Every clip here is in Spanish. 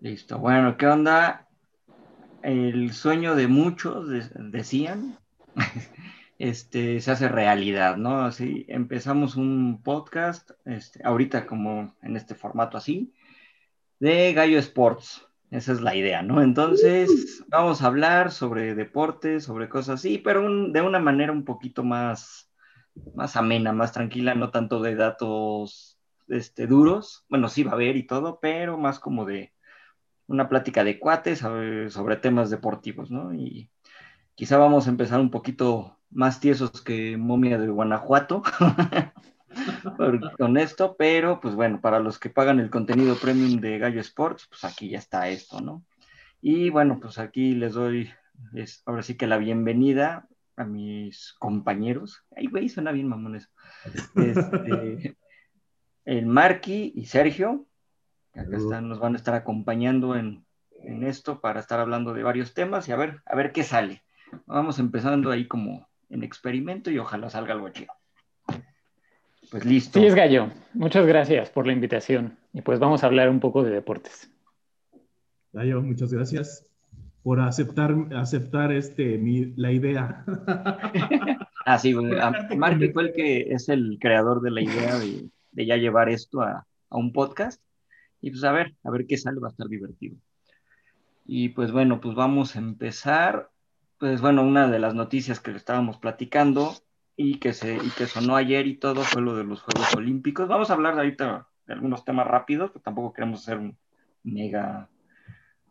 Listo. Bueno, ¿qué onda? El sueño de muchos, decían, este, se hace realidad, ¿no? Así empezamos un podcast, este, ahorita como en este formato así, de Gallo Sports. Esa es la idea, ¿no? Entonces, vamos a hablar sobre deportes, sobre cosas así, pero de una manera un poquito más, más amena, más tranquila, no tanto de datos este, duros. Bueno, sí va a haber y todo, pero más como de una plática de cuates sobre temas deportivos, ¿no? Y quizá vamos a empezar un poquito más tiesos que momia de Guanajuato con esto, pero pues bueno, para los que pagan el contenido premium de Gallo Sports, pues aquí ya está esto, ¿no? Y bueno, pues aquí les doy, ahora sí que la bienvenida a mis compañeros. Ay, güey, suena bien, mamones. Este, el Marqui y Sergio, que acá están, nos van a estar acompañando en, en, esto para estar hablando de varios temas y a ver, a ver qué sale. Vamos empezando ahí como en experimento y ojalá salga algo chido. Pues listo. Sí, es gallo. Muchas gracias por la invitación. Y pues vamos a hablar un poco de deportes. Gallo, muchas gracias por aceptar, aceptar este, la idea. ah, sí, Mark fue el que es el creador de la idea de, de ya llevar esto a, a, un podcast. Y pues a ver, a ver qué sale, va a estar divertido. Y pues bueno, pues vamos a empezar. Pues bueno, una de las noticias que le estábamos platicando y que, se, y que sonó ayer y todo fue lo de los Juegos Olímpicos. Vamos a hablar ahorita de algunos temas rápidos, pero tampoco queremos hacer un mega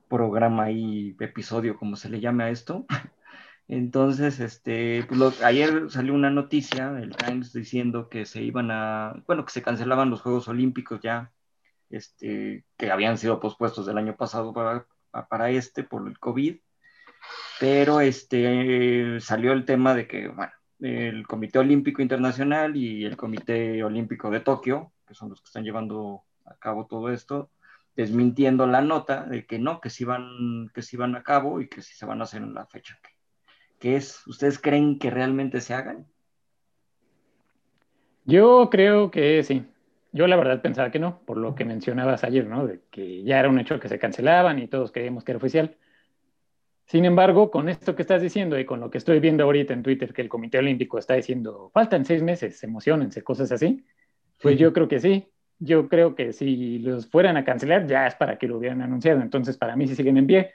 programa y episodio, como se le llame a esto. Entonces, este, pues ayer salió una noticia del Times diciendo que se iban a, bueno, que se cancelaban los Juegos Olímpicos ya, este, que habían sido pospuestos del año pasado para, para este por el COVID, pero este, salió el tema de que, bueno, el Comité Olímpico Internacional y el Comité Olímpico de Tokio, que son los que están llevando a cabo todo esto, desmintiendo la nota de que no, que sí van, que sí van a cabo y que sí se van a hacer en la fecha. ¿Qué es? ¿Ustedes creen que realmente se hagan? Yo creo que sí. Yo la verdad pensaba que no, por lo que mencionabas ayer, ¿no? De que ya era un hecho que se cancelaban y todos creíamos que era oficial. Sin embargo, con esto que estás diciendo y con lo que estoy viendo ahorita en Twitter, que el Comité Olímpico está diciendo, faltan seis meses, emocionense, cosas así, pues yo creo que sí. Yo creo que si los fueran a cancelar, ya es para que lo hubieran anunciado. Entonces, para mí sí siguen en pie.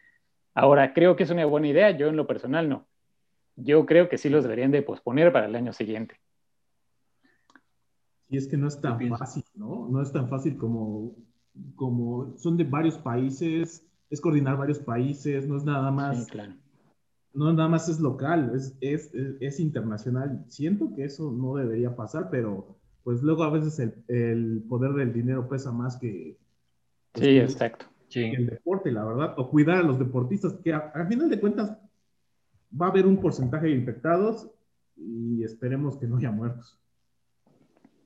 Ahora, creo que es una buena idea. Yo en lo personal no. Yo creo que sí los deberían de posponer para el año siguiente. Y es que no es tan fácil, ¿no? No es tan fácil como, como son de varios países es coordinar varios países, no es nada más. claro. No nada más es local, es, es, es, internacional. Siento que eso no debería pasar, pero pues luego a veces el, el poder del dinero pesa más que. Pues, sí, exacto. el deporte, la verdad. O cuidar a los deportistas, que al final de cuentas va a haber un porcentaje de infectados y esperemos que no haya muertos.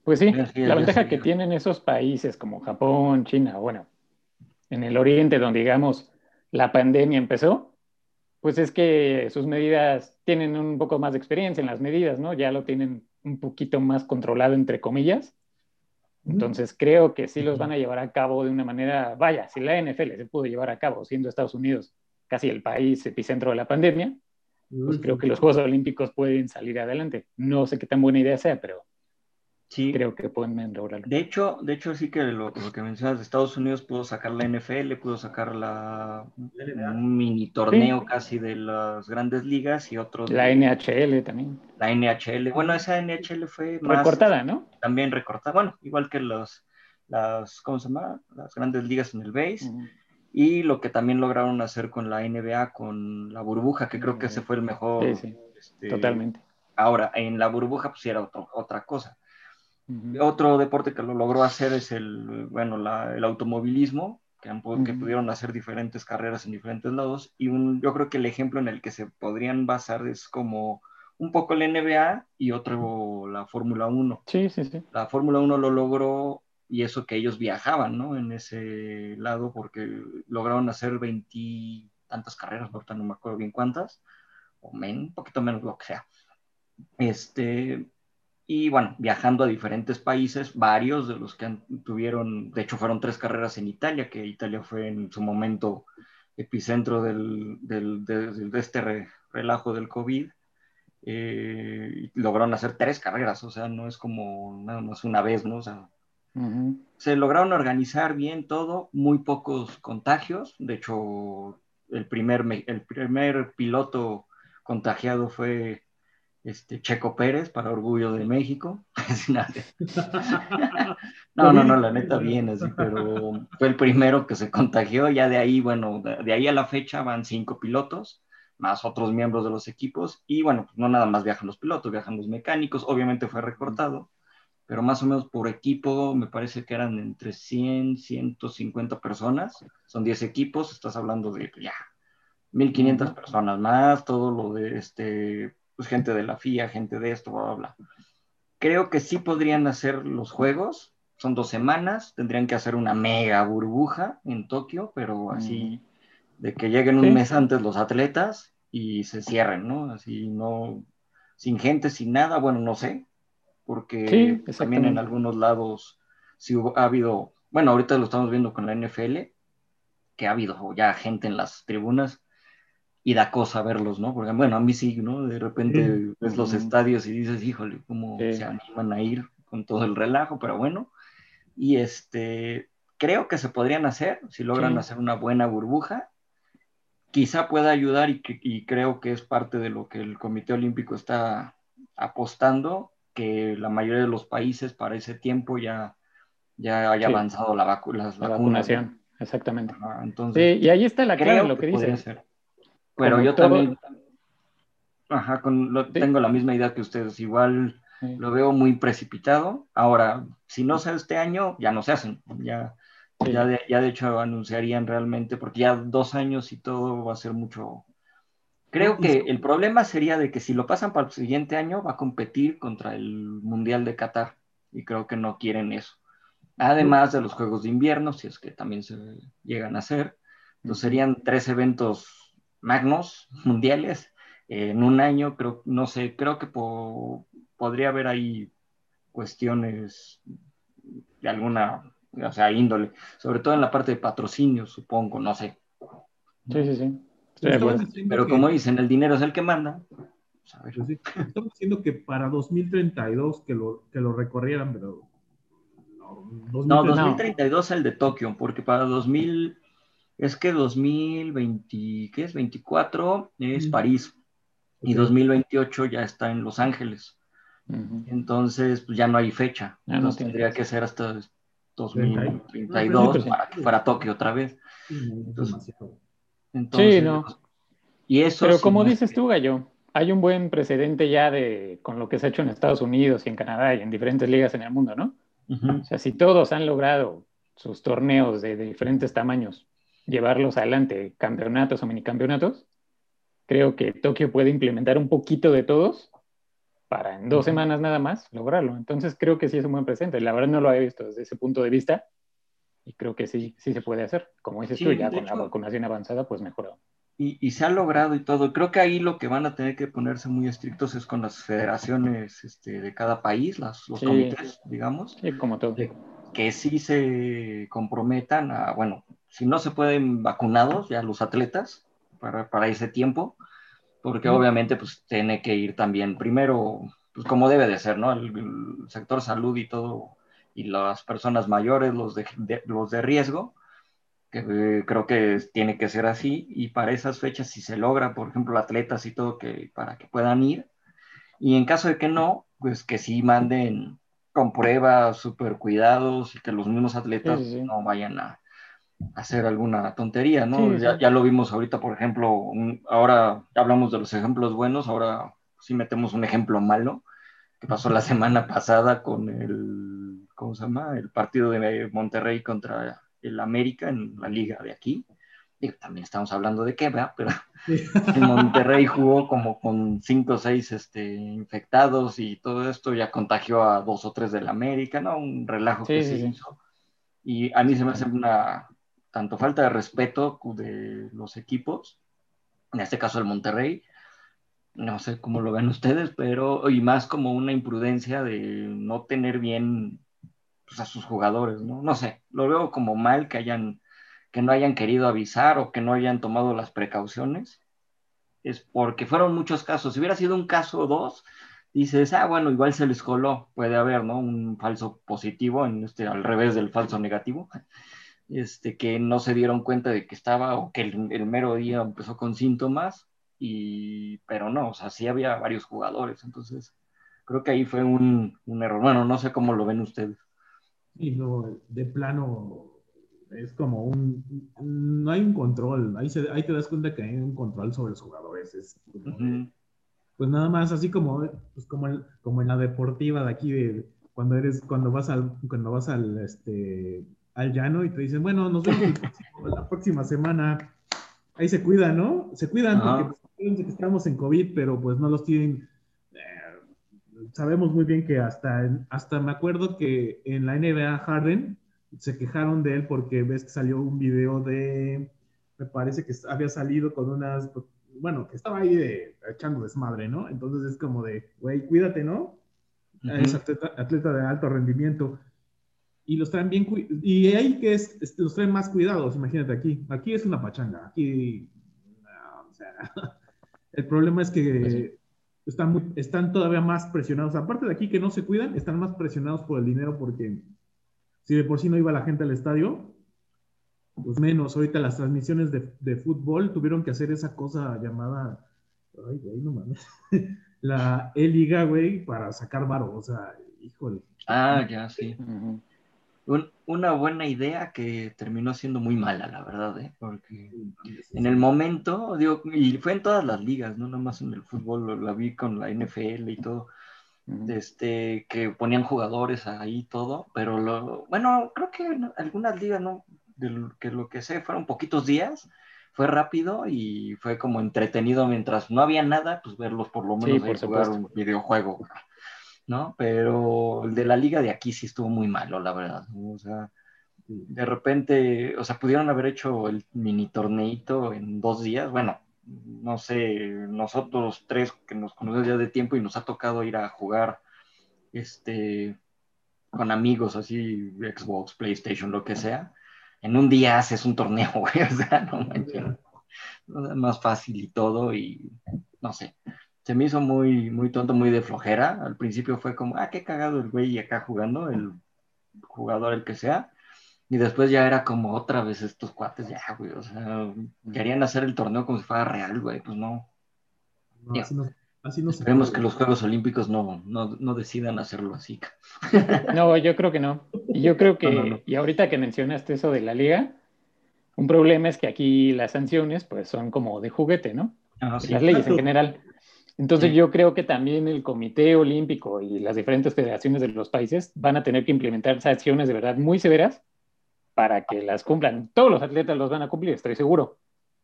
Pues sí, la ventaja que tienen esos países como Japón, China, bueno, en el oriente, donde digamos la pandemia empezó, pues es que sus medidas tienen un poco más de experiencia en las medidas, ¿no? Ya lo tienen un poquito más controlado, entre comillas. Entonces creo que sí los van a llevar a cabo de una manera, vaya, si la NFL se pudo llevar a cabo siendo Estados Unidos casi el país epicentro de la pandemia, pues creo que los Juegos Olímpicos pueden salir adelante. No sé qué tan buena idea sea, pero Sí. Creo que pueden lograrlo. De hecho, de hecho sí que lo, que mencionas de Estados Unidos pudo sacar la NFL, pudo sacar la, un mini torneo casi de las grandes ligas y otros. La NHL también. La NHL. Bueno, esa NHL fue más. Recortada, ¿no? También recortada. Bueno, igual que los, las, ¿cómo se llama? Las grandes ligas en el base. Y lo que también lograron hacer con la NBA, con la burbuja, que creo que ese fue el mejor. Sí, sí. Este, Totalmente. Ahora, en la burbuja, pues era otra cosa otro deporte que lo logró hacer es el, bueno, el automovilismo, que, que, pudieron hacer diferentes carreras en diferentes lados. Y un, yo creo que el ejemplo en el que se podrían basar es como un poco el NBA y otro la Fórmula 1. Sí, sí, sí. La Fórmula 1 lo logró y eso que ellos viajaban, ¿no? En ese lado, porque lograron hacer veintitantas carreras, ahorita no me acuerdo bien cuántas, o men, un poquito menos lo que sea. Este, y bueno, viajando a diferentes países, varios de los que tuvieron, de hecho fueron tres carreras en Italia, que Italia fue en su momento epicentro del, del, de, este relajo del COVID, eh, lograron hacer tres carreras, o sea, no es como nada más una vez, ¿no? O sea, se lograron organizar bien todo, muy pocos contagios, de hecho, el primer, el primer piloto contagiado fue este, Checo Pérez, para orgullo de México. no, no, no, la neta bien, así, pero fue el primero que se contagió. Ya de ahí, bueno, de ahí a la fecha van cinco pilotos, más otros miembros de los equipos. Y bueno, pues no nada más viajan los pilotos, viajan los mecánicos. Obviamente fue recortado, pero más o menos por equipo me parece que eran entre 100, 150 personas. Son 10 equipos, estás hablando de ya 1500 personas más, todo lo de este pues gente de la FIA, gente de esto, bla, bla, bla. Creo que sí podrían hacer los juegos, son dos semanas, tendrían que hacer una mega burbuja en Tokio, pero así de que lleguen un mes antes los atletas y se cierren, ¿no? Así no, sin gente, sin nada, bueno, no sé, porque también en algunos lados sí ha habido, bueno, ahorita lo estamos viendo con la NFL, que ha habido ya gente en las tribunas y da cosa verlos, ¿no? Porque, bueno, a mí sí, ¿no? De repente ves los estadios y dices, híjole, cómo se animan a ir con todo el relajo, pero bueno. Y este, creo que se podrían hacer, si logran hacer una buena burbuja, quizá pueda ayudar y, y, creo que es parte de lo que el Comité Olímpico está apostando, que la mayoría de los países para ese tiempo ya, ya haya avanzado la, la, vacunación. Exactamente. entonces, y ahí está la clave, lo que, que dice. Pero yo también, ajá, con, lo, tengo la misma idea que ustedes, igual lo veo muy precipitado. Ahora, si no se este año, ya no se hacen, ya, ya, de, ya de hecho anunciarían realmente, porque ya dos años y todo va a ser mucho. Creo que el problema sería de que si lo pasan para el siguiente año, va a competir contra el Mundial de Qatar, y creo que no quieren eso. Además de los Juegos de Invierno, si es que también se llegan a hacer, entonces serían tres eventos magnos mundiales en un año, creo, no sé, creo que podría haber ahí cuestiones de alguna, o sea, índole, sobre todo en la parte de patrocinio, supongo, no sé. Sí, sí, sí. Pero como dicen, el dinero es el que manda. Pues estamos diciendo que para 2032 que lo, que lo recorrieran, pero... No, 2032 el de Tokio, porque para 2000 es que 2020, ¿qué es? 24 es París y 2028 ya está en Los Ángeles. Entonces, pues ya no hay fecha. Entonces tendría que ser hasta 2032 para que fuera Tokio otra vez. Entonces, sí, no. Y eso Pero como dices tú, Gallo, hay un buen precedente ya de con lo que se ha hecho en Estados Unidos y en Canadá y en diferentes ligas en el mundo, ¿no? O sea, si todos han logrado sus torneos de diferentes tamaños llevarlos adelante, campeonatos o minicampeonatos, creo que Tokio puede implementar un poquito de todos para en dos semanas nada más lograrlo. Entonces creo que sí es un buen presente. La verdad no lo había visto desde ese punto de vista y creo que sí, sí se puede hacer. Como dices tú, ya con la vacunación avanzada, pues mejorado. Y, y, se ha logrado y todo. Creo que ahí lo que van a tener que ponerse muy estrictos es con las federaciones este, de cada país, las, los comités, digamos. Sí, como todo. que sí se comprometan a, bueno, si no se pueden vacunados ya los atletas para, para ese tiempo, porque obviamente pues tiene que ir también primero, pues como debe de ser, ¿no? El, sector salud y todo, y las personas mayores, los de, los de riesgo, que eh, creo que tiene que ser así, y para esas fechas si se logra, por ejemplo, atletas y todo, que para que puedan ir, y en caso de que no, pues que sí manden con pruebas, super cuidados, y que los mismos atletas no vayan a, hacer alguna tontería, ¿no? ya, lo vimos ahorita, por ejemplo, ahora hablamos de los ejemplos buenos, ahora sí metemos un ejemplo malo, que pasó la semana pasada con el, ¿cómo se llama? El partido de Monterrey contra el América en la liga de aquí. y también estamos hablando de qué, Pero en Monterrey jugó como con cinco o seis este, infectados y todo esto ya contagió a dos o tres del América, ¿no? Un relajo que se hizo. Y a mí se me hace una, tanto falta de respeto de los equipos, en este caso el Monterrey, no sé cómo lo ven ustedes, pero y más como una imprudencia de no tener bien pues, a sus jugadores, ¿no? No sé, lo veo como mal que hayan que no hayan querido avisar o que no hayan tomado las precauciones. Es porque fueron muchos casos. Si hubiera sido un caso o dos, dices, ah, bueno, igual se les coló, puede haber, ¿no? Un falso positivo, en este, al revés del falso negativo, este, que no se dieron cuenta de que estaba o que el, el mero día empezó con síntomas y, pero no, o sea, sí había varios jugadores, entonces creo que ahí fue un, un error. Bueno, no sé cómo lo ven ustedes. Sí, no, de plano es como un, no hay un control, ahí, se, ahí te das cuenta que hay un control sobre los jugadores. Es Pues nada más, así como, pues como, el, como en la deportiva de aquí, de cuando eres, cuando vas al, cuando vas al, este, al llano y te dicen, bueno, nos vemos la próxima semana, ahí se cuidan, ¿no? Se cuidan porque que estamos en COVID, pero pues no los tienen. Eh, sabemos muy bien que hasta, hasta me acuerdo que en la NBA Harden se quejaron de él porque ves que salió un video de, me parece que había salido con unas, bueno, que estaba ahí de, echando desmadre, ¿no? Entonces es como de, güey, cuídate, ¿no? Es atleta, atleta, de alto rendimiento. Y los traen bien, y ahí que es, los traen más cuidados, imagínate aquí. Aquí es una pachanga, aquí, o sea, El problema es que pues están, están todavía más presionados. Aparte de aquí que no se cuidan, están más presionados por el dinero porque si de por sí no iba la gente al estadio, pues menos. Ahorita las transmisiones de, fútbol tuvieron que hacer esa cosa llamada, ay, güey, no mames, la E-Liga, güey, para sacar varo. O sea, híjole. Ah, ya, sí una buena idea que terminó siendo muy mala, la verdad, ¿eh? porque en el momento, digo, y fue en todas las ligas, no nada más en el fútbol, la vi con la NFL y todo, este, que ponían jugadores ahí todo, pero lo, bueno, creo que en algunas ligas, ¿no? De que lo que sé, fueron poquitos días, fue rápido y fue como entretenido mientras no había nada, pues verlos por lo menos jugar un videojuego. ¿No? Pero el de la liga de aquí sí estuvo muy malo, la verdad. O sea, de repente, o sea, pudieron haber hecho el mini torneito en dos días. Bueno, no sé, nosotros tres que nos conocemos ya de tiempo y nos ha tocado ir a jugar este con amigos así, Xbox, PlayStation, lo que sea. En un día haces un torneo, güey, o sea, no manches. Más fácil y todo, y no sé se me hizo muy, muy tonto, muy de flojera. Al principio fue como, ah, qué cagado el güey acá jugando, el jugador el que sea. Y después ya era como otra vez estos cuates, ya, güey, o sea, querían hacer el torneo como si fuera real, güey, pues no. así no, Esperemos que los Juegos Olímpicos no, no, decidan hacerlo así. No, yo creo que no. Y yo creo que, y ahorita que mencionaste eso de la liga, un problema es que aquí las sanciones pues son como de juguete, ¿no? Ah, las leyes en general. Entonces yo creo que también el Comité Olímpico y las diferentes federaciones de los países van a tener que implementar sanciones de verdad muy severas para que las cumplan. Todos los atletas los van a cumplir, estoy seguro,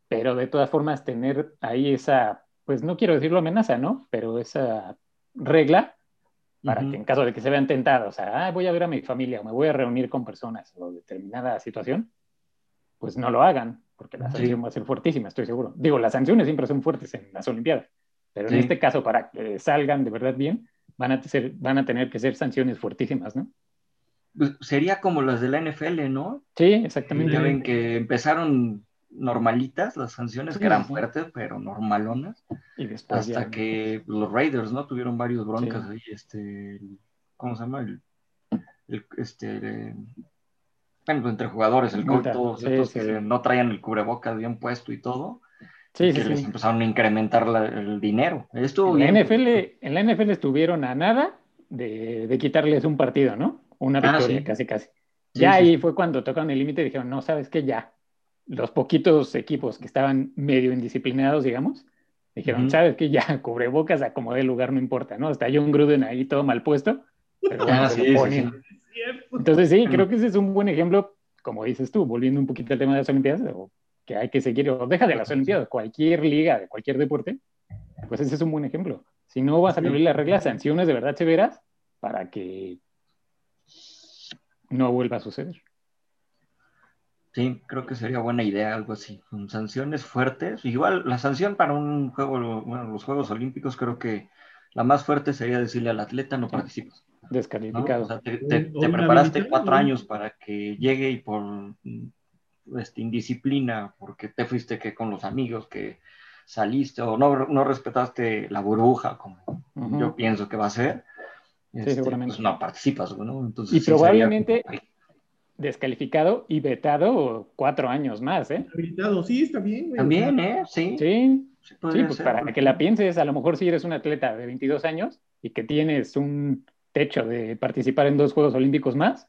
pero de todas formas tener ahí esa, pues no quiero decirlo amenaza, ¿no? Pero esa regla para que en caso de que se vean tentados, o sea, ah, voy a ver a mi familia o me voy a reunir con personas o determinada situación, pues no lo hagan, porque la sanción va a ser fuertísima, estoy seguro. Digo, las sanciones siempre son fuertes en las Olimpiadas. Pero en este caso, para que salgan de verdad bien, van a, ser, van a tener que ser sanciones fuertísimas, ¿no? Pues, sería como las de la NFL, ¿no? Sí, exactamente. Ya ven que empezaron normalitas las sanciones, que eran fuertes, pero normalonas. Y después hasta que los Raiders, ¿no? Tuvieron varios broncas ahí, este, ¿cómo se llama? El, este, bueno, entre jugadores, el coach, todos estos que no traían el cubrebocas bien puesto y todo Sí, que les empezaron a incrementar el dinero. Estuvo en, La NFL, en la NFL estuvieron a nada de, quitarles un partido, ¿no? Una ah, victoria, casi, casi. ya ahí fue cuando tocaron el límite y dijeron, no, ¿sabes qué? Ya. Los poquitos equipos que estaban medio indisciplinados, digamos, dijeron, ¿sabes qué? Ya, cubrebocas, acomodé el lugar, no importa, ¿no? Está John Gruden ahí todo mal puesto, pero bueno, ah, se lo Entonces, sí, creo que ese es un buen ejemplo, como dices tú, volviendo un poquito al tema de las Olimpiadas, que hay que seguir, o deja de las Olimpiadas, cualquier liga, de cualquier deporte, pues ese es un buen ejemplo. Si no vas a cumplir las reglas, sanciones de verdad severas para que no vuelva a suceder. Sí, creo que sería buena idea algo así, con sanciones fuertes. Igual la sanción para un juego, bueno, los Juegos Olímpicos creo que la más fuerte sería decirle al atleta no participas. Descalificado. O sea, te, preparaste cuatro años para que llegue y por este, indisciplina, porque te fuiste que con los amigos, que saliste o no, no respetaste la burbuja, como yo pienso que va a ser, este, seguramente. Pues no participas, ¿no? Entonces, y probablemente descalificado y vetado cuatro años más, ¿eh? Habilitado, sí, está bien. También, ¿eh? Sí. Sí, sí, pues para que la pienses, a lo mejor si eres un atleta de 22 años y que tienes un techo de participar en dos Juegos Olímpicos más,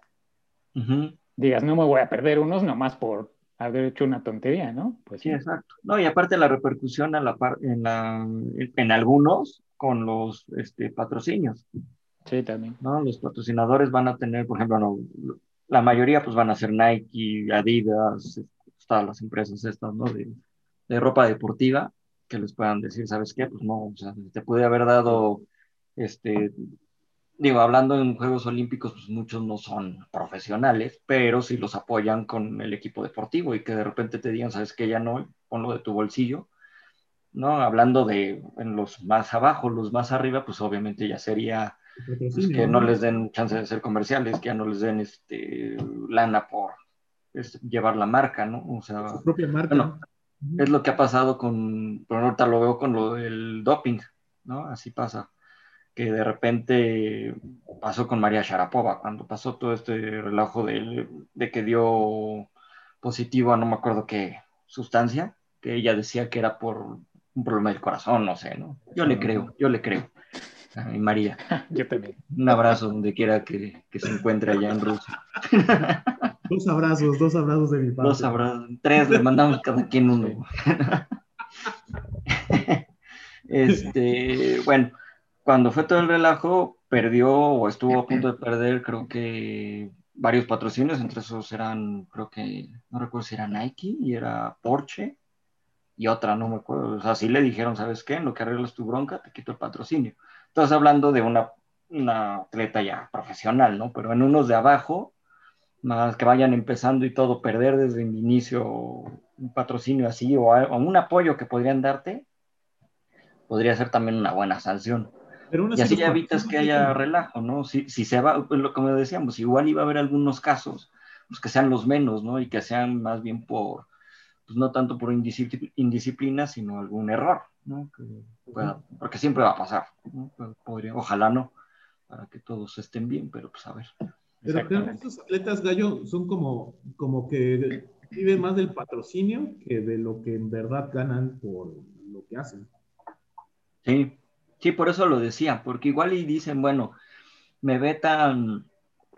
digas, no me voy a perder unos nomás por haber hecho una tontería, ¿no? Pues sí, exacto. No, y aparte la repercusión a la en, la, en algunos con los este, patrocinios. Sí, también. ¿no? Los patrocinadores van a tener, por ejemplo, no, la mayoría pues van a ser Nike, Adidas, todas las empresas estas, ¿no? De, de, ropa deportiva, que les puedan decir, ¿sabes qué? Pues no, o sea, te puede haber dado, este, digo, hablando en Juegos Olímpicos, pues muchos no son profesionales, pero si los apoyan con el equipo deportivo y que de repente te digan, ¿sabes qué? Ya no, ponlo de tu bolsillo, ¿no? Hablando de en los más abajo, los más arriba, pues obviamente ya sería pues, que no les den chance de ser comerciales, que ya no les den este, lana por llevar la marca, ¿no? O sea, su propia marca. es lo que ha pasado con, pero ahorita lo veo con lo del doping, ¿no? Así pasa, que de repente pasó con María Sharapova, cuando pasó todo este relajo de, de que dio positivo a no me acuerdo qué sustancia, que ella decía que era por un problema del corazón, no sé, ¿no? Yo le creo, yo le creo. Ay, María. Yo también. Un abrazo donde quiera que, se encuentre allá en Rusia. Dos abrazos, dos abrazos de mi padre. Dos abrazos, tres, le mandamos cada quien uno. Este, bueno, cuando fue todo el relajo, perdió o estuvo a punto de perder, creo que varios patrocinios, entre esos eran, creo que, no recuerdo si era Nike y era Porsche y otra, no me acuerdo. O sea, sí le dijeron, ¿sabes qué? En lo que arreglas tu bronca, te quito el patrocinio. Estás hablando de una, atleta ya profesional, ¿no? Pero en unos de abajo, más que vayan empezando y todo, perder desde el inicio un patrocinio así o, un apoyo que podrían darte, podría ser también una buena sanción. Y así ya evitas que haya relajo, ¿no? Si, si se va, pues lo como decíamos, igual iba a haber algunos casos, pues que sean los menos, ¿no? Y que sean más bien por, pues no tanto por indisciplina, sino algún error, ¿no? porque siempre va a pasar, ojalá no, para que todos estén bien, pero pues a ver. Pero creo que estos atletas gallo son como, como que viven más del patrocinio que de lo que en verdad ganan por lo que hacen. Sí, sí, por eso lo decía, porque igual y dicen, bueno, me ve tan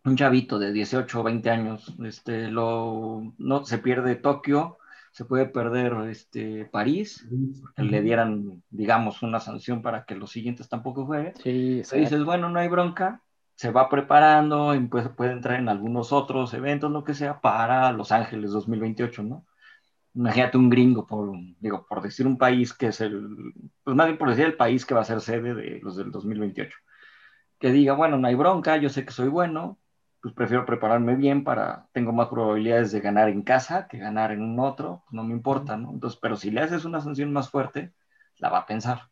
un chavito de 18 o 20 años, este, lo, no, se pierde Tokio, se puede perder este, París, que le dieran, digamos, una sanción para que los siguientes tampoco jueguen. Sí, sí. dices, bueno, no hay bronca, se va preparando, y pues puede entrar en algunos otros eventos, lo que sea, para Los Ángeles 2028, ¿no? Imagínate un gringo, por, digo, por decir un país que es el, pues más bien por decir el país que va a ser sede de los del 2028. Que diga, bueno, no hay bronca, yo sé que soy bueno, pues prefiero prepararme bien para, tengo más probabilidades de ganar en casa que ganar en un otro, no me importa, ¿no? Entonces, pero si le haces una sanción más fuerte, la va a pensar.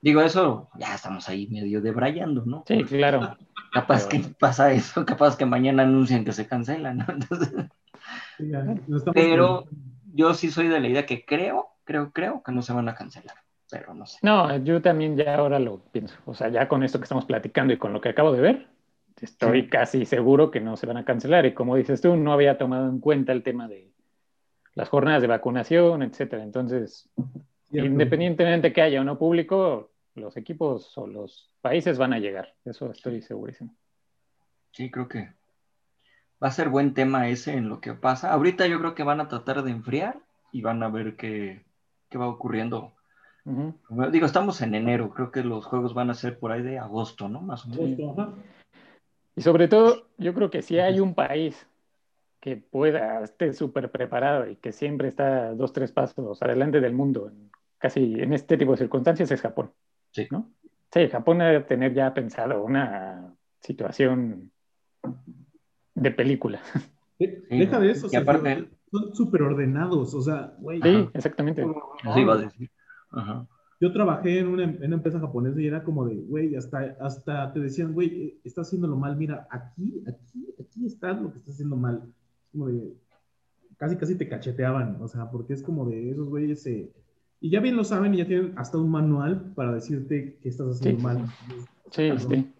Digo, eso ya estamos ahí medio debrayando, ¿no? Sí, claro. Capaz que pasa eso, capaz que mañana anuncian que se cancela, ¿no? Entonces, pero yo sí soy de la idea que creo, creo, creo que no se van a cancelar, pero no sé. No, yo también ya ahora lo pienso. O sea, ya con esto que estamos platicando y con lo que acabo de ver, estoy casi seguro que no se van a cancelar. Y como dices tú, no había tomado en cuenta el tema de las jornadas de vacunación, etcétera. Entonces, independientemente que haya o no público, los equipos o los países van a llegar. Eso estoy segurísimo. Sí, creo que va a ser buen tema ese en lo que pasa. Ahorita yo creo que van a tratar de enfriar y van a ver qué, qué va ocurriendo. Digo, estamos en enero, creo que los juegos van a ser por ahí de agosto, ¿no? Más o menos. Y sobre todo, yo creo que si hay un país que pueda, esté súper preparado y que siempre está dos, tres pasos adelante del mundo, casi en este tipo de circunstancias, es Japón. Sí. ¿no? Sí, Japón debe tener ya pensado una situación de película. Deja de eso. Y aparte, son súper ordenados, o sea, güey. Sí, exactamente. Eso iba a decir. Ajá. Yo trabajé en una, en una, empresa japonesa y era como de, güey, hasta, hasta te decían, güey, estás haciéndolo mal, mira, aquí, aquí, aquí está lo que estás haciendo mal. Como de, casi, casi te cacheteaban, o sea, porque es como de esos güeyes se... Y ya bien lo saben y ya tienen hasta un manual para decirte que estás haciendo mal. Sí, sí.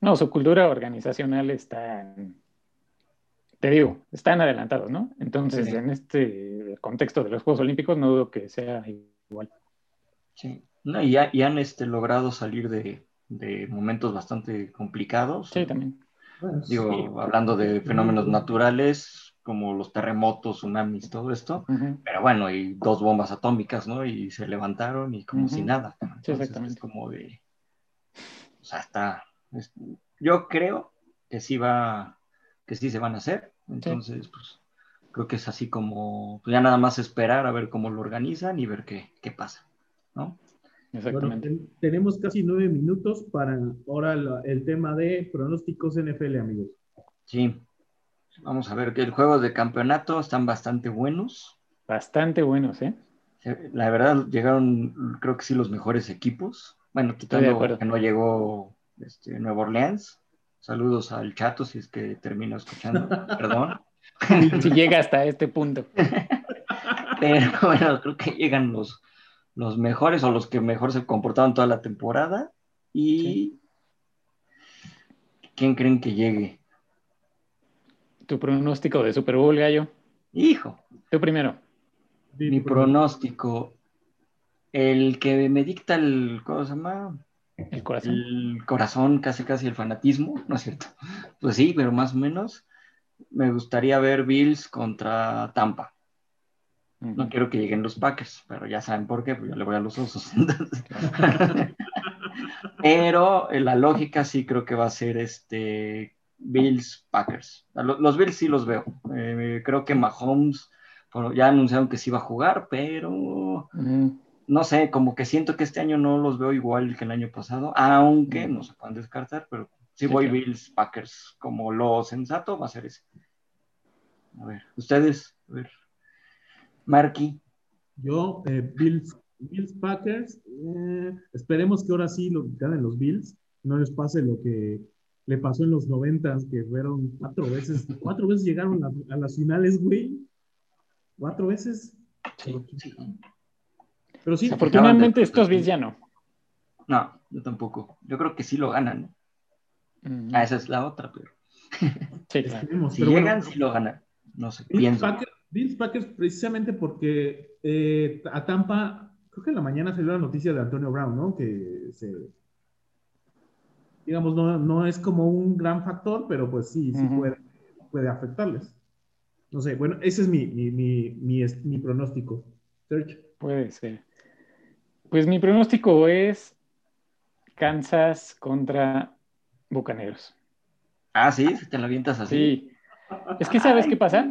No, su cultura organizacional está, te digo, están adelantados, ¿no? Entonces, en este contexto de los Juegos Olímpicos, no dudo que sea igual. Sí, no, y, y, han este, logrado salir de, de, momentos bastante complicados. Sí, también. Digo, hablando de fenómenos naturales, como los terremotos, tsunamis, todo esto, pero bueno, y dos bombas atómicas, ¿no? Y se levantaron y como si nada. sí, exactamente. Es como de, o sea, está, yo creo que sí va, que sí se van a hacer, entonces, pues, creo que es así como, pues ya nada más esperar a ver cómo lo organizan y ver qué, qué pasa, ¿no? Exactamente. tenemos casi nueve minutos para ahora el tema de pronósticos NFL, amigos. Sí, Vamos a ver que los juegos de campeonato están bastante buenos. Bastante buenos, ¿eh? La verdad, llegaron, creo que sí, los mejores equipos. Bueno, quitando que no llegó este, Nueva Orleans. Saludos al chato si es que termino escuchando, perdón. Si llega hasta este punto. Pero bueno, creo que llegan los, los mejores o los que mejor se comportaron toda la temporada. ¿Y quién creen que llegue? Tu pronóstico de Super Bowl, Gallo. Hijo. Tú primero. Mi pronóstico. El que me dicta el. ¿Cómo se llama? El corazón. El corazón, casi casi el fanatismo, ¿no es cierto? Pues sí, pero más o menos. Me gustaría ver Bills contra Tampa. No quiero que lleguen los Packers, pero ya saben por qué, pues yo le voy a los osos. pero la lógica sí creo que va a ser este Bills, Packers. Los Bills sí los veo. Eh, creo que Mahomes ya anunciaron que sí va a jugar, pero no sé, como que siento que este año no los veo igual que el año pasado, aunque no se pueden descartar, pero sí, voy Bills, Packers. Como lo sensato va a ser ese. A ver, ustedes, a ver. Marky. Yo, eh, Bills, Bills, Packers. Eh, esperemos que ahora sí lo ganen los Bills. No les pase lo que le pasó en los noventas, que fueron cuatro veces, cuatro veces llegaron a, las finales, güey. Cuatro veces. Sí. Pero sí. Afortunadamente estos Bills ya no. No, yo tampoco. Yo creo que sí lo ganan. Ah, esa es la otra, pero. Sí, claro. si llegan, sí lo ganan. No sé, Bills Packers, Bills Packers precisamente porque eh, a Tampa, creo que en la mañana salió la noticia de Antonio Brown, ¿no? Que se digamos, no, no es como un gran factor, pero pues sí, sí puede, puede afectarles. No sé, bueno, ese es mi, mi, mi, mi, pronóstico. Sergio. Puede ser. Pues mi pronóstico es Kansas contra Bucaneros. Ah, sí, te lo avientas así. Sí. Es que sabes qué pasa.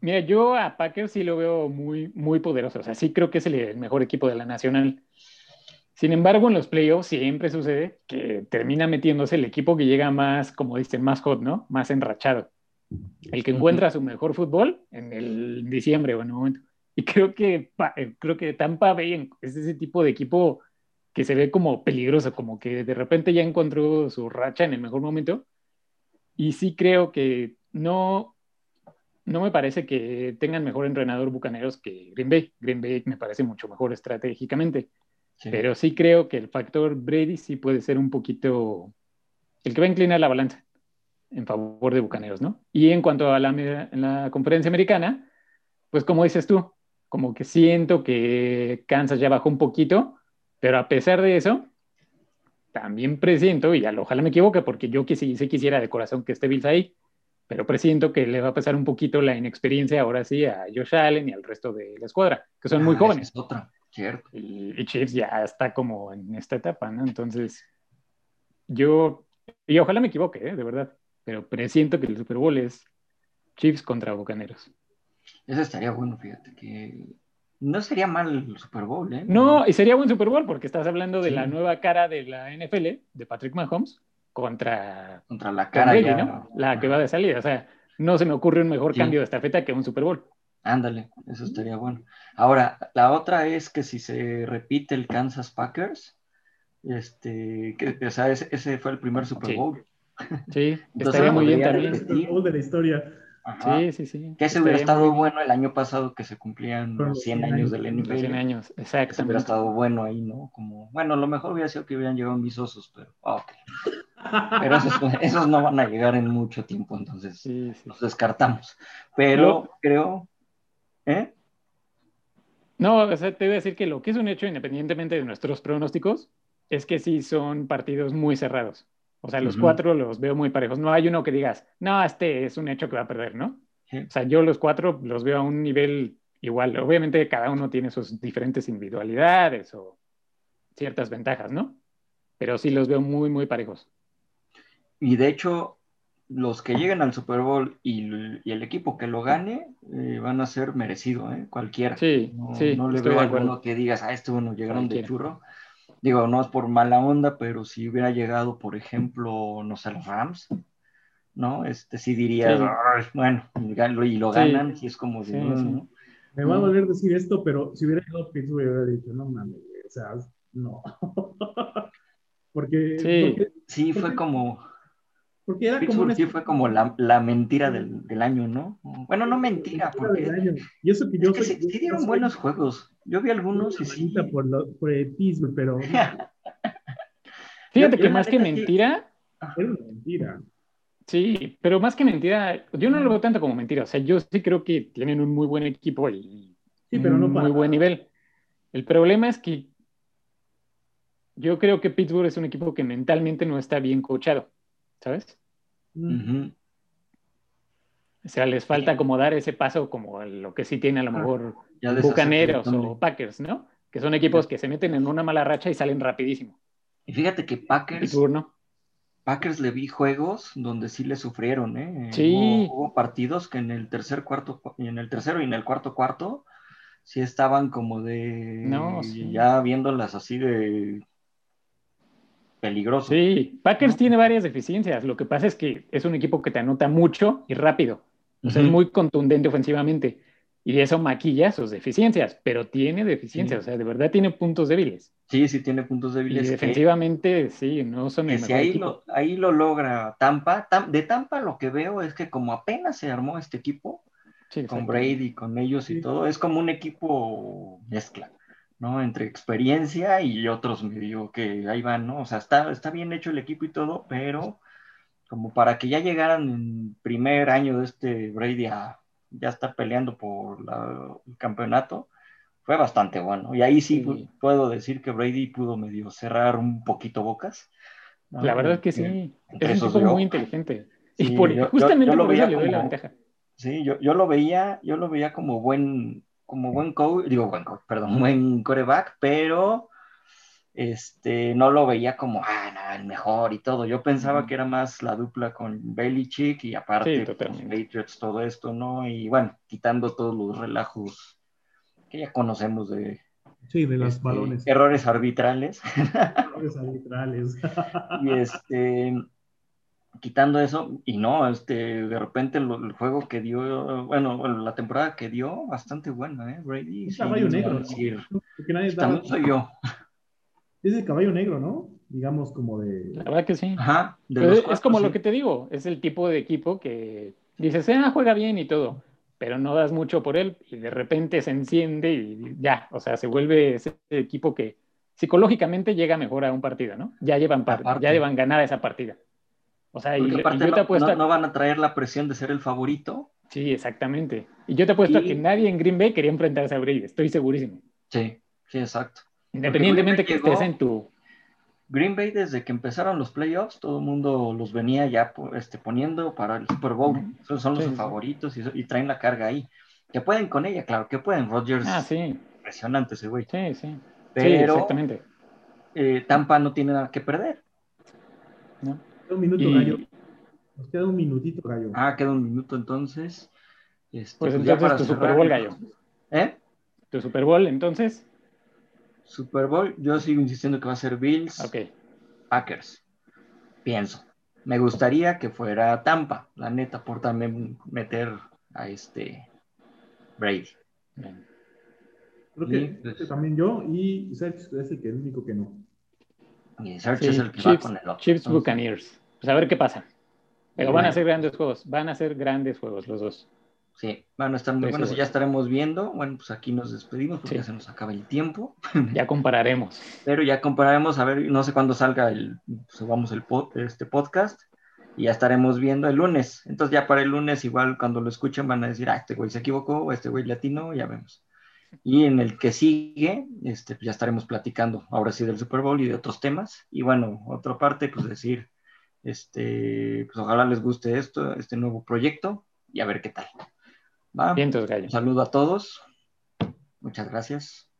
Mira, yo a Packers sí lo veo muy, muy poderoso. O sea, sí creo que es el mejor equipo de la Nacional. Sin embargo, en los playoffs siempre sucede que termina metiéndose el equipo que llega más, como dicen, más hot, ¿no? Más enrachado. El que encuentra su mejor fútbol en el diciembre o en el momento. Y creo que, eh, creo que Tampa Bay es ese tipo de equipo que se ve como peligroso, como que de repente ya encontró su racha en el mejor momento. Y sí creo que no, no me parece que tengan mejor entrenador Bucaneros que Green Bay. Green Bay me parece mucho mejor estratégicamente. Pero sí creo que el factor Brady sí puede ser un poquito el que va a inclinar la balanza en favor de Bucaneros, ¿no? Y en cuanto a la, la conferencia americana, pues como dices tú, como que siento que Kansas ya bajó un poquito, pero a pesar de eso, también presiento, y ojalá me equivoque, porque yo que sí, quisiera de corazón que esté Bills ahí, pero presiento que le va a pasar un poquito la inexperiencia ahora sí a Josh Allen y al resto de la escuadra, que son muy ah, jóvenes. Es otra. Cierto. Y, Chiefs ya está como en esta etapa, ¿no? Entonces, yo, y ojalá me equivoque, ¿eh? de verdad, pero presiento que el Super Bowl es Chiefs contra Bocaneros. Eso estaría bueno, fíjate, que no sería mal el Super Bowl, ¿eh? No, y sería buen Super Bowl porque estás hablando de la nueva cara de la NFL, de Patrick Mahomes, contra, contra la cara ¿no? La que va de salida. O sea, no se me ocurre un mejor cambio de estafeta que un Super Bowl. Ándale, eso estaría bueno. Ahora, la otra es que si se repite el Kansas Packers, este, que, o sea, ese, fue el primer Super Bowl. Sí, estaría muy bien también. El Super Bowl de la historia. Sí, sí, sí. Que ese hubiera estado bueno el año pasado que se cumplían los 100 años del NFL. 100 años, exacto. Ese hubiera estado bueno ahí, ¿no? Como, bueno, lo mejor hubiera sido que hubieran llegado mis osos, pero, ah, ok. Pero esos, no van a llegar en mucho tiempo, entonces los descartamos. Pero creo, ¿eh? No, o sea, te voy a decir que lo que es un hecho, independientemente de nuestros pronósticos, es que sí son partidos muy cerrados. O sea, los cuatro los veo muy parejos. No hay uno que digas, no, este es un hecho que va a perder, ¿no? O sea, yo los cuatro los veo a un nivel igual. Obviamente cada uno tiene sus diferentes individualidades o ciertas ventajas, ¿no? Pero sí los veo muy, muy parejos. Y de hecho, los que lleguen al Super Bowl y, el equipo que lo gane eh, van a ser merecido, ¿eh? Cualquiera. Sí, no, sí. No le veo a alguno que digas, ah, este bueno, llegaron de churro digo, no es por mala onda, pero si hubiera llegado, por ejemplo, no sé, los Rams, ¿no? Este sí diría, bueno, y lo ganan, si es como si ¿no? Me va a doler decir esto, pero si hubiera llegado Pittsburgh, hubiera dicho, no mames, o sea, no. porque, sí, sí, fue como porque era como sí fue como la, la mentira del, del, año, ¿no? Bueno, no mentira, porque... Y eso que yo sí, dieron buenos juegos. Yo vi algunos y sí. Por, lo, por el Pittsburgh, pero... Fíjate que más que mentira... Era una mentira. Sí, pero más que mentira, yo no lo veo tanto como mentira. O sea, yo sí creo que tienen un muy buen equipo y sí, pero no un muy buen nivel. El problema es que yo creo que Pittsburgh es un equipo que mentalmente no está bien coachado. ¿Sabes? O sea, les falta como dar ese paso como lo que sí tiene a lo mejor Bucaneros o Packers, ¿no? Que son equipos que se meten en una mala racha y salen rapidísimo. Y fíjate que Packers... Packers le vi juegos donde sí le sufrieron, ¿eh? Sí. Hubo, partidos que en el tercer cuarto, en el tercero y en el cuarto cuarto, sí estaban como de no, ya viéndolas así de peligroso. Sí, Packers tiene varias deficiencias. Lo que pasa es que es un equipo que te anota mucho y rápido. O sea, es muy contundente ofensivamente. Y eso maquilla sus deficiencias, pero tiene deficiencias. O sea, de verdad tiene puntos débiles. Sí, sí tiene puntos débiles. Y defensivamente, sí, no son el si ahí lo, ahí lo logra Tampa. de Tampa lo que veo es que como apenas se armó este equipo, con Brady, con ellos y todo, es como un equipo mezcla. ¿No? Entre experiencia y otros medio que ahí van, ¿no? O sea, está, está bien hecho el equipo y todo, pero como para que ya llegaran en primer año de este Brady a ya estar peleando por el campeonato, fue bastante bueno. Y ahí sí, puedo decir que Brady pudo medio cerrar un poquito bocas. La verdad es que sí, es un tipo muy inteligente. y justamente lo veía le la ventaja. Sí, yo, yo lo veía, yo lo veía como buen como buen coach, digo buen coach, perdón, buen coreback, pero este, no lo veía como, ah, no, el mejor y todo. Yo pensaba que era más la dupla con Belichick y aparte los pues, Patriots, todo esto, ¿no? Y bueno, quitando todos los relajos que ya conocemos de... Sí, de los este, balones. Errores arbitrales. Errores arbitrales. y este, quitando eso, y no, este, de repente el, juego que dio, bueno, la temporada que dio, bastante buena, ¿eh? Brady. Es caballo negro, ¿no? También soy yo. Es el caballo negro, ¿no? Digamos como de... La verdad que sí. Ajá. es como lo que te digo, es el tipo de equipo que dices, ah, juega bien y todo, pero no das mucho por él y de repente se enciende y ya, o sea, se vuelve ese equipo que psicológicamente llega mejor a un partido, ¿no? Ya llevan, ya llevan ganada esa partida. O sea, y, yo te apuesto no, van a traer la presión de ser el favorito. Sí, exactamente. Y yo te apuesto a que nadie en Green Bay quería enfrentarse a Brady, estoy segurísimo. Sí, sí, exacto. Independientemente que estés en tu... Green Bay desde que empezaron los playoffs, todo el mundo los venía ya este, poniendo para el Super Bowl. son los favoritos y, traen la carga ahí. Que pueden con ella, claro, que pueden. Rodgers, ah, sí. impresionante ese güey. Sí, sí. Pero exactamente. Eh, Tampa no tiene nada que perder. No un minuto, Gallo. Nos queda un minutito, Gallo. Ah, queda un minuto entonces. Este, pues, pues entonces tu Super Bowl, Gallo. ¿Eh? ¿Tu Super Bowl entonces? Super Bowl, yo sigo insistiendo que va a ser Bills. Ok. Packers. Pienso. Me gustaría que fuera Tampa, la neta, por también meter a este Brady. Creo que, pues, también yo y Sergio es el, que, el único que no. Y Sergio es el que va con el otro. Chiefs Buccaneers. Pues a ver qué pasa. Pero van a ser grandes juegos, van a ser grandes juegos los dos. Sí, van a estar muy buenos y ya estaremos viendo. Bueno, pues aquí nos despedimos porque ya se nos acaba el tiempo. Ya compararemos. Pero ya compararemos, a ver, no sé cuándo salga el, subamos el este podcast y ya estaremos viendo el lunes. Entonces ya para el lunes igual cuando lo escuchen van a decir, ah, este güey se equivocó, o este güey latino, ya vemos. Y en el que sigue, este, pues ya estaremos platicando ahora sí del Super Bowl y de otros temas. Y bueno, otra parte, pues decir, este, pues ojalá les guste esto, este nuevo proyecto y a ver qué tal. ¿Va? Un saludo a todos. Muchas gracias.